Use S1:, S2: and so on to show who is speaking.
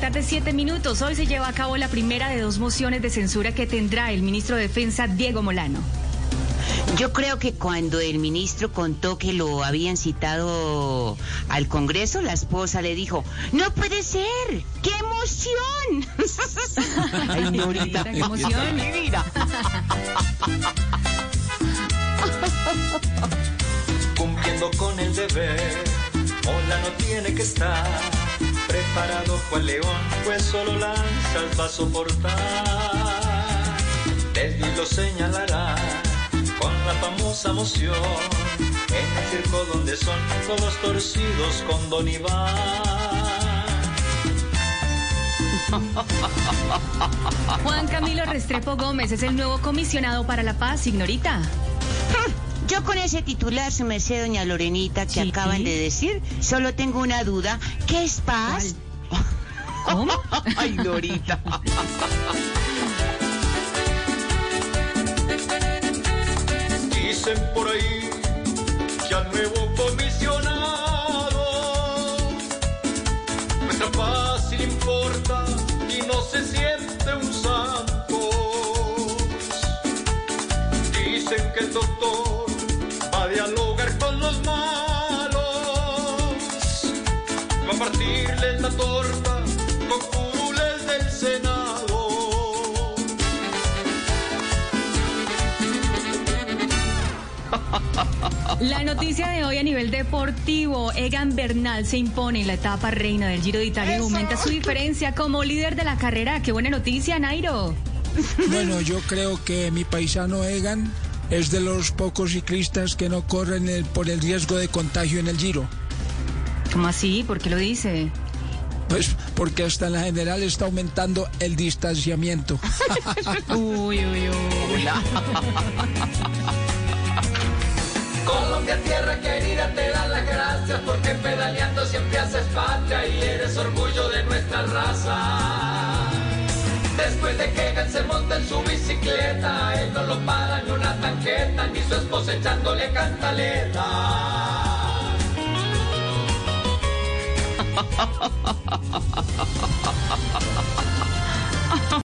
S1: tarde, siete minutos. Hoy se lleva a cabo la primera de dos mociones de censura que tendrá el ministro de Defensa, Diego Molano.
S2: Yo creo que cuando el ministro contó que lo habían citado al Congreso, la esposa le dijo, no puede ser, qué emoción.
S1: Ay, Norita, qué emoción.
S3: Cumpliendo con el deber, Molano tiene que estar preparado cual león, pues solo lanzas va a soportar. Desde lo señalará con la famosa moción en el circo donde son todos torcidos con Don Iván.
S1: Juan Camilo Restrepo Gómez es el nuevo comisionado para la paz, ignorita.
S2: Yo con ese titular, su merced, doña Lorenita, que acaban de decir, solo tengo una duda. ¿Qué es paz?
S1: ¿Cómo?
S2: Ay, Norita.
S3: Dicen por ahí que al nuevo comisionado nuestra paz sí le importa y no se siente un malos, va a partirles la torta con curules del Senado.
S1: La noticia de hoy a nivel deportivo, Egan Bernal se impone en la etapa reina del Giro de Italia y aumenta su diferencia como líder de la carrera. Qué buena noticia, Nairo.
S4: Bueno, yo creo que mi paisano Egan es de los pocos ciclistas que no corren el- por el riesgo de contagio en el Giro.
S1: ¿Cómo así? ¿Por qué lo dice?
S4: Pues porque hasta en la general está aumentando el distanciamiento.
S1: Uy, uy, uy.
S5: Colombia, tierra querida, te dan las gracias porque pedaleando siempre haces patria y eres orgullo ni su esposa echándole cantaleta.